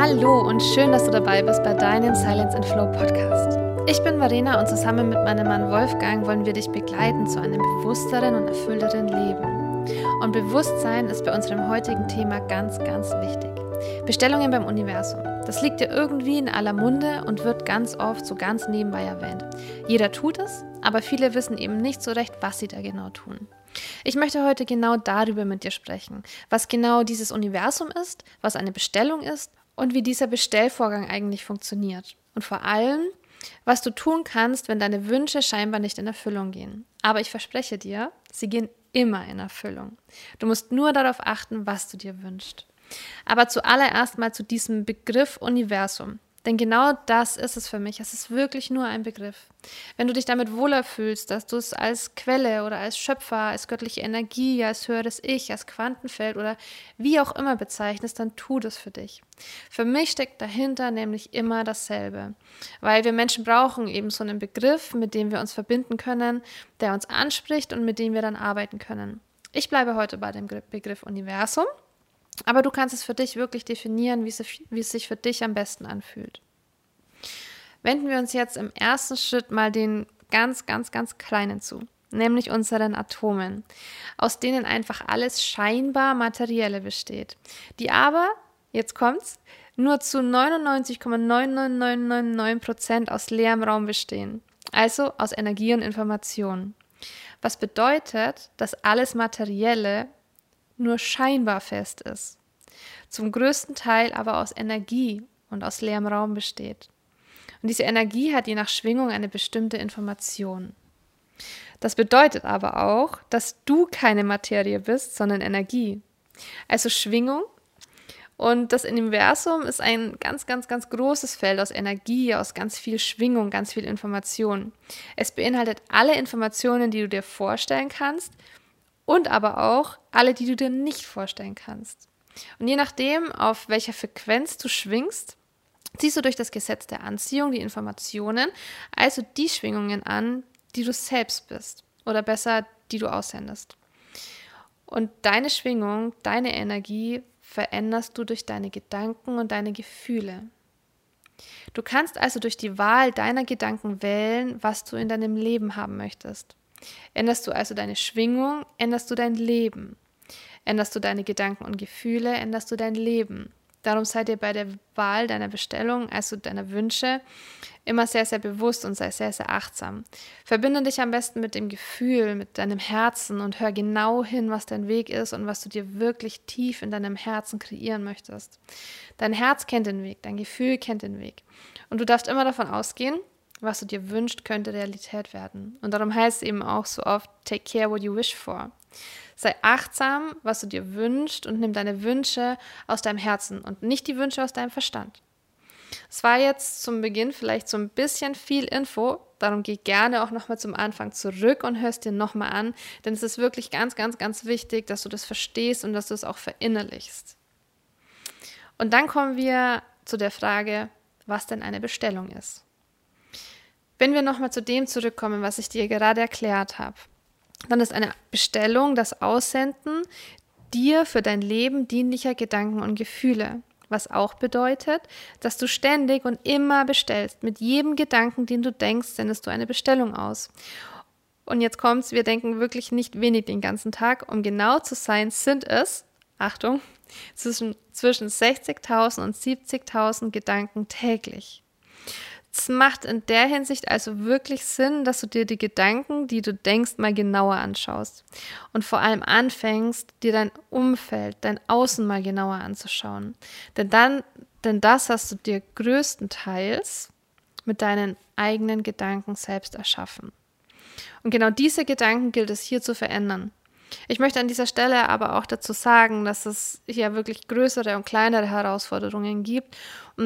Hallo und schön, dass du dabei bist bei deinem Silence and Flow Podcast. Ich bin Marina und zusammen mit meinem Mann Wolfgang wollen wir dich begleiten zu einem bewussteren und erfüllteren Leben. Und Bewusstsein ist bei unserem heutigen Thema ganz, ganz wichtig. Bestellungen beim Universum. Das liegt ja irgendwie in aller Munde und wird ganz oft so ganz nebenbei erwähnt. Jeder tut es, aber viele wissen eben nicht so recht, was sie da genau tun. Ich möchte heute genau darüber mit dir sprechen, was genau dieses Universum ist, was eine Bestellung ist und wie dieser Bestellvorgang eigentlich funktioniert. Und vor allem, was du tun kannst, wenn deine Wünsche scheinbar nicht in Erfüllung gehen. Aber ich verspreche dir, sie gehen immer in Erfüllung. Du musst nur darauf achten, was du dir wünschst. Aber zuallererst mal zu diesem Begriff Universum. Denn genau das ist es für mich. Es ist wirklich nur ein Begriff. Wenn du dich damit wohler fühlst, dass du es als Quelle oder als Schöpfer, als göttliche Energie, als höheres Ich, als Quantenfeld oder wie auch immer bezeichnest, dann tu das für dich. Für mich steckt dahinter nämlich immer dasselbe. Weil wir Menschen brauchen eben so einen Begriff, mit dem wir uns verbinden können, der uns anspricht und mit dem wir dann arbeiten können. Ich bleibe heute bei dem Begriff Universum aber du kannst es für dich wirklich definieren, wie es, wie es sich für dich am besten anfühlt. Wenden wir uns jetzt im ersten Schritt mal den ganz, ganz, ganz kleinen zu, nämlich unseren Atomen, aus denen einfach alles scheinbar Materielle besteht, die aber, jetzt kommt's, nur zu 99,99999% aus leerem Raum bestehen, also aus Energie und Information. Was bedeutet, dass alles Materielle nur scheinbar fest ist, zum größten Teil aber aus Energie und aus leerem Raum besteht. Und diese Energie hat je nach Schwingung eine bestimmte Information. Das bedeutet aber auch, dass du keine Materie bist, sondern Energie. Also Schwingung. Und das Universum ist ein ganz, ganz, ganz großes Feld aus Energie, aus ganz viel Schwingung, ganz viel Information. Es beinhaltet alle Informationen, die du dir vorstellen kannst und aber auch alle, die du dir nicht vorstellen kannst. Und je nachdem, auf welcher Frequenz du schwingst, ziehst du durch das Gesetz der Anziehung die Informationen, also die Schwingungen an, die du selbst bist oder besser, die du aussendest. Und deine Schwingung, deine Energie veränderst du durch deine Gedanken und deine Gefühle. Du kannst also durch die Wahl deiner Gedanken wählen, was du in deinem Leben haben möchtest. Änderst du also deine Schwingung, änderst du dein Leben. Änderst du deine Gedanken und Gefühle, änderst du dein Leben. Darum sei dir bei der Wahl deiner Bestellung, also deiner Wünsche, immer sehr, sehr bewusst und sei sehr, sehr achtsam. Verbinde dich am besten mit dem Gefühl, mit deinem Herzen und hör genau hin, was dein Weg ist und was du dir wirklich tief in deinem Herzen kreieren möchtest. Dein Herz kennt den Weg, dein Gefühl kennt den Weg. Und du darfst immer davon ausgehen, was du dir wünschst, könnte Realität werden. Und darum heißt es eben auch so oft, take care what you wish for. Sei achtsam, was du dir wünschst und nimm deine Wünsche aus deinem Herzen und nicht die Wünsche aus deinem Verstand. Es war jetzt zum Beginn vielleicht so ein bisschen viel Info, darum geh gerne auch nochmal zum Anfang zurück und hörst dir nochmal an, denn es ist wirklich ganz, ganz, ganz wichtig, dass du das verstehst und dass du es auch verinnerlichst. Und dann kommen wir zu der Frage, was denn eine Bestellung ist. Wenn wir nochmal zu dem zurückkommen, was ich dir gerade erklärt habe, dann ist eine Bestellung das Aussenden dir für dein Leben dienlicher Gedanken und Gefühle. Was auch bedeutet, dass du ständig und immer bestellst. Mit jedem Gedanken, den du denkst, sendest du eine Bestellung aus. Und jetzt kommt's, wir denken wirklich nicht wenig den ganzen Tag. Um genau zu sein, sind es, Achtung, zwischen, zwischen 60.000 und 70.000 Gedanken täglich. Es macht in der Hinsicht also wirklich Sinn, dass du dir die Gedanken, die du denkst, mal genauer anschaust. Und vor allem anfängst, dir dein Umfeld, dein Außen mal genauer anzuschauen. Denn dann, denn das hast du dir größtenteils mit deinen eigenen Gedanken selbst erschaffen. Und genau diese Gedanken gilt es hier zu verändern. Ich möchte an dieser Stelle aber auch dazu sagen, dass es hier wirklich größere und kleinere Herausforderungen gibt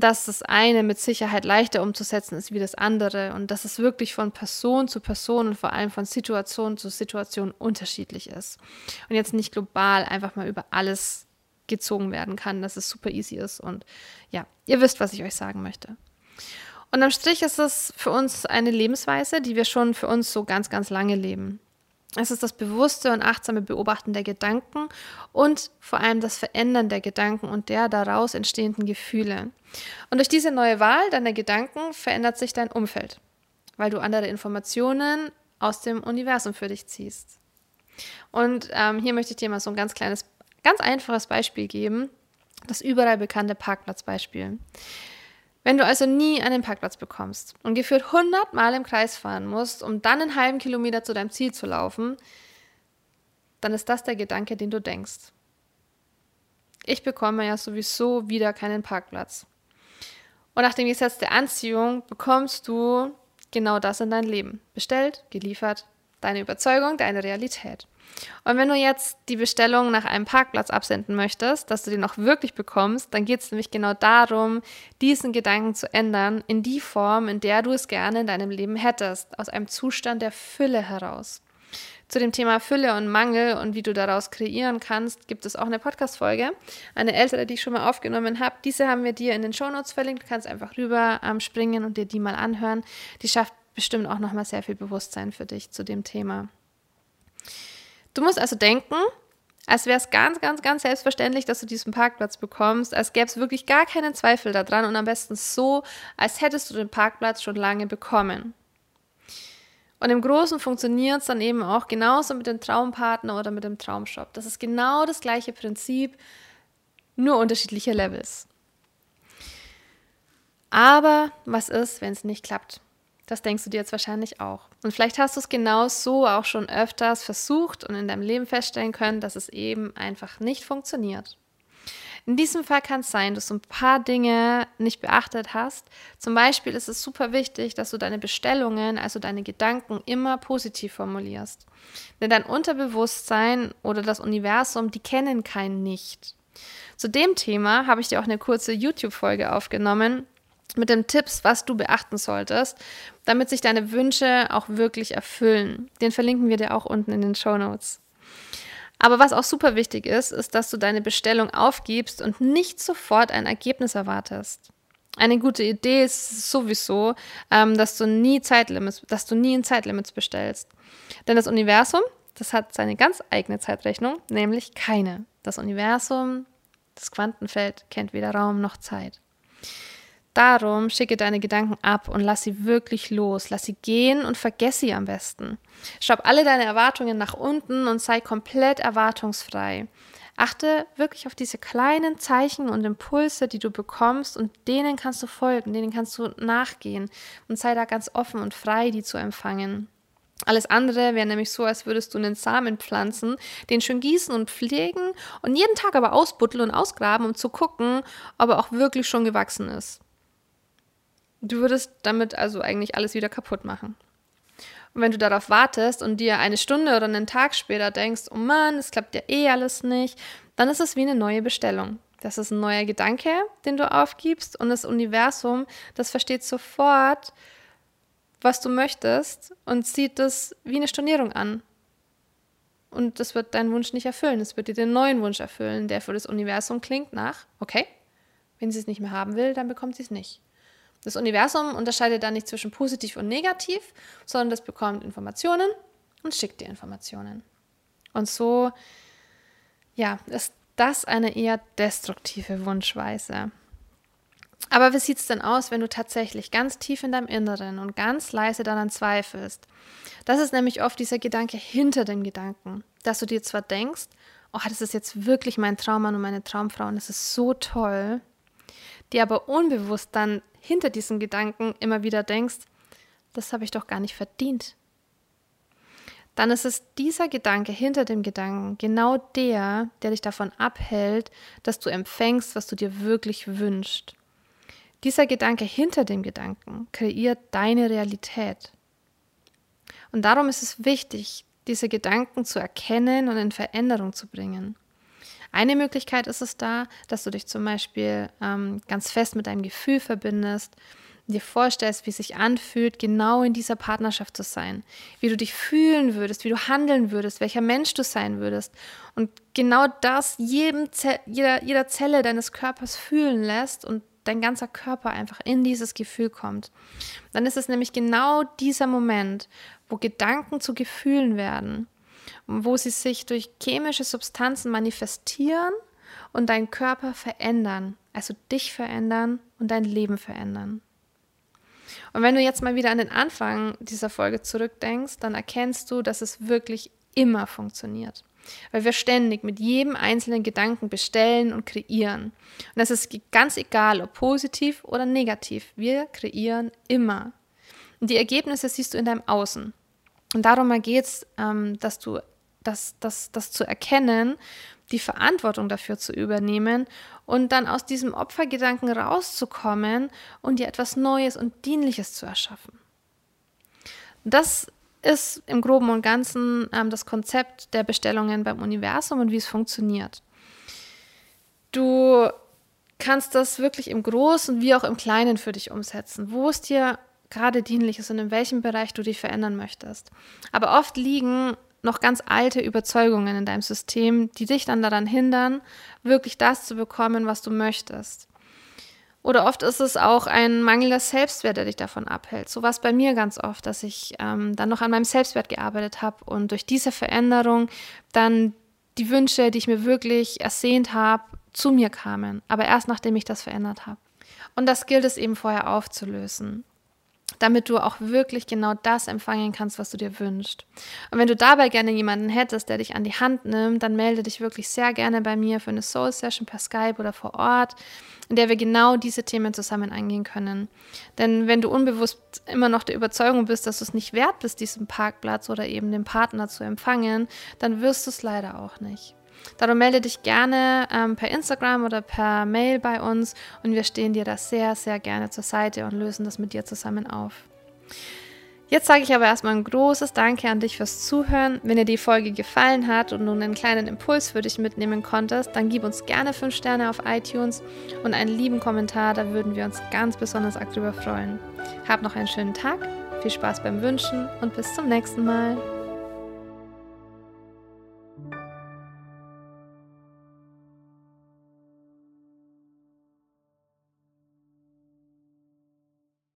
dass das eine mit Sicherheit leichter umzusetzen ist wie das andere und dass es wirklich von Person zu Person und vor allem von Situation zu Situation unterschiedlich ist und jetzt nicht global einfach mal über alles gezogen werden kann, dass es super easy ist und ja, ihr wisst, was ich euch sagen möchte. Und am Strich ist es für uns eine Lebensweise, die wir schon für uns so ganz, ganz lange leben. Es ist das bewusste und achtsame Beobachten der Gedanken und vor allem das Verändern der Gedanken und der daraus entstehenden Gefühle. Und durch diese neue Wahl deiner Gedanken verändert sich dein Umfeld, weil du andere Informationen aus dem Universum für dich ziehst. Und ähm, hier möchte ich dir mal so ein ganz kleines, ganz einfaches Beispiel geben, das überall bekannte Parkplatzbeispiel. Wenn du also nie einen Parkplatz bekommst und geführt 100 Mal im Kreis fahren musst, um dann einen halben Kilometer zu deinem Ziel zu laufen, dann ist das der Gedanke, den du denkst. Ich bekomme ja sowieso wieder keinen Parkplatz. Und nach dem Gesetz der Anziehung bekommst du genau das in dein Leben. Bestellt, geliefert, deine Überzeugung, deine Realität. Und wenn du jetzt die Bestellung nach einem Parkplatz absenden möchtest, dass du den auch wirklich bekommst, dann geht es nämlich genau darum, diesen Gedanken zu ändern in die Form, in der du es gerne in deinem Leben hättest, aus einem Zustand der Fülle heraus. Zu dem Thema Fülle und Mangel und wie du daraus kreieren kannst, gibt es auch eine Podcast-Folge, eine ältere, die ich schon mal aufgenommen habe. Diese haben wir dir in den Shownotes verlinkt. Du kannst einfach rüber ähm, springen und dir die mal anhören. Die schafft bestimmt auch nochmal sehr viel Bewusstsein für dich zu dem Thema. Du musst also denken, als wäre es ganz, ganz, ganz selbstverständlich, dass du diesen Parkplatz bekommst, als gäbe es wirklich gar keinen Zweifel daran und am besten so, als hättest du den Parkplatz schon lange bekommen. Und im Großen funktioniert es dann eben auch genauso mit dem Traumpartner oder mit dem Traumshop. Das ist genau das gleiche Prinzip, nur unterschiedliche Levels. Aber was ist, wenn es nicht klappt? Das denkst du dir jetzt wahrscheinlich auch. Und vielleicht hast du es genau so auch schon öfters versucht und in deinem Leben feststellen können, dass es eben einfach nicht funktioniert. In diesem Fall kann es sein, dass du ein paar Dinge nicht beachtet hast. Zum Beispiel ist es super wichtig, dass du deine Bestellungen, also deine Gedanken, immer positiv formulierst. Denn dein Unterbewusstsein oder das Universum, die kennen kein Nicht. Zu dem Thema habe ich dir auch eine kurze YouTube-Folge aufgenommen, mit den Tipps, was du beachten solltest, damit sich deine Wünsche auch wirklich erfüllen. Den verlinken wir dir auch unten in den Show Notes. Aber was auch super wichtig ist, ist, dass du deine Bestellung aufgibst und nicht sofort ein Ergebnis erwartest. Eine gute Idee ist sowieso, ähm, dass du nie Zeitlimits, dass du nie in Zeitlimits bestellst. Denn das Universum, das hat seine ganz eigene Zeitrechnung, nämlich keine. Das Universum, das Quantenfeld kennt weder Raum noch Zeit. Darum schicke deine Gedanken ab und lass sie wirklich los. Lass sie gehen und vergess sie am besten. Schraub alle deine Erwartungen nach unten und sei komplett erwartungsfrei. Achte wirklich auf diese kleinen Zeichen und Impulse, die du bekommst und denen kannst du folgen, denen kannst du nachgehen und sei da ganz offen und frei, die zu empfangen. Alles andere wäre nämlich so, als würdest du einen Samen pflanzen, den schön gießen und pflegen und jeden Tag aber ausbuddeln und ausgraben, um zu gucken, ob er auch wirklich schon gewachsen ist. Du würdest damit also eigentlich alles wieder kaputt machen. Und wenn du darauf wartest und dir eine Stunde oder einen Tag später denkst, oh Mann, es klappt ja eh alles nicht, dann ist es wie eine neue Bestellung. Das ist ein neuer Gedanke, den du aufgibst und das Universum, das versteht sofort, was du möchtest und sieht das wie eine Stornierung an. Und das wird deinen Wunsch nicht erfüllen. Es wird dir den neuen Wunsch erfüllen, der für das Universum klingt nach, okay, wenn sie es nicht mehr haben will, dann bekommt sie es nicht. Das Universum unterscheidet dann nicht zwischen positiv und negativ, sondern das bekommt Informationen und schickt dir Informationen. Und so, ja, ist das eine eher destruktive Wunschweise. Aber wie sieht es denn aus, wenn du tatsächlich ganz tief in deinem Inneren und ganz leise daran zweifelst? Das ist nämlich oft dieser Gedanke hinter dem Gedanken, dass du dir zwar denkst, oh, das ist jetzt wirklich mein Traummann und meine Traumfrau und das ist so toll, die aber unbewusst dann hinter diesen Gedanken immer wieder denkst, das habe ich doch gar nicht verdient. Dann ist es dieser Gedanke hinter dem Gedanken genau der, der dich davon abhält, dass du empfängst, was du dir wirklich wünschst. Dieser Gedanke hinter dem Gedanken kreiert deine Realität. Und darum ist es wichtig, diese Gedanken zu erkennen und in Veränderung zu bringen. Eine Möglichkeit ist es da, dass du dich zum Beispiel ähm, ganz fest mit deinem Gefühl verbindest, dir vorstellst, wie es sich anfühlt, genau in dieser Partnerschaft zu sein, wie du dich fühlen würdest, wie du handeln würdest, welcher Mensch du sein würdest. Und genau das jedem Ze jeder, jeder Zelle deines Körpers fühlen lässt und dein ganzer Körper einfach in dieses Gefühl kommt. Dann ist es nämlich genau dieser Moment, wo Gedanken zu Gefühlen werden wo sie sich durch chemische Substanzen manifestieren und deinen Körper verändern, also dich verändern und dein Leben verändern. Und wenn du jetzt mal wieder an den Anfang dieser Folge zurückdenkst, dann erkennst du, dass es wirklich immer funktioniert. Weil wir ständig mit jedem einzelnen Gedanken bestellen und kreieren. Und das ist ganz egal, ob positiv oder negativ. Wir kreieren immer. Und die Ergebnisse siehst du in deinem Außen. Und darum geht es, ähm, dass du das, das, das zu erkennen, die Verantwortung dafür zu übernehmen und dann aus diesem Opfergedanken rauszukommen und dir etwas Neues und Dienliches zu erschaffen. Das ist im groben und ganzen ähm, das Konzept der Bestellungen beim Universum und wie es funktioniert. Du kannst das wirklich im Großen wie auch im Kleinen für dich umsetzen, wo es dir gerade dienlich ist und in welchem Bereich du dich verändern möchtest. Aber oft liegen noch ganz alte Überzeugungen in deinem System, die dich dann daran hindern, wirklich das zu bekommen, was du möchtest. Oder oft ist es auch ein mangelnder Selbstwert, der dich davon abhält. So war es bei mir ganz oft, dass ich ähm, dann noch an meinem Selbstwert gearbeitet habe und durch diese Veränderung dann die Wünsche, die ich mir wirklich ersehnt habe, zu mir kamen. Aber erst nachdem ich das verändert habe. Und das gilt es eben vorher aufzulösen damit du auch wirklich genau das empfangen kannst, was du dir wünschst. Und wenn du dabei gerne jemanden hättest, der dich an die Hand nimmt, dann melde dich wirklich sehr gerne bei mir für eine Soul Session per Skype oder vor Ort, in der wir genau diese Themen zusammen angehen können. Denn wenn du unbewusst immer noch der Überzeugung bist, dass du es nicht wert bist, diesen Parkplatz oder eben den Partner zu empfangen, dann wirst du es leider auch nicht. Darum melde dich gerne ähm, per Instagram oder per Mail bei uns und wir stehen dir da sehr, sehr gerne zur Seite und lösen das mit dir zusammen auf. Jetzt sage ich aber erstmal ein großes Danke an dich fürs Zuhören. Wenn dir die Folge gefallen hat und nun einen kleinen Impuls für dich mitnehmen konntest, dann gib uns gerne 5 Sterne auf iTunes und einen lieben Kommentar, da würden wir uns ganz besonders arg drüber freuen. Hab noch einen schönen Tag, viel Spaß beim Wünschen und bis zum nächsten Mal.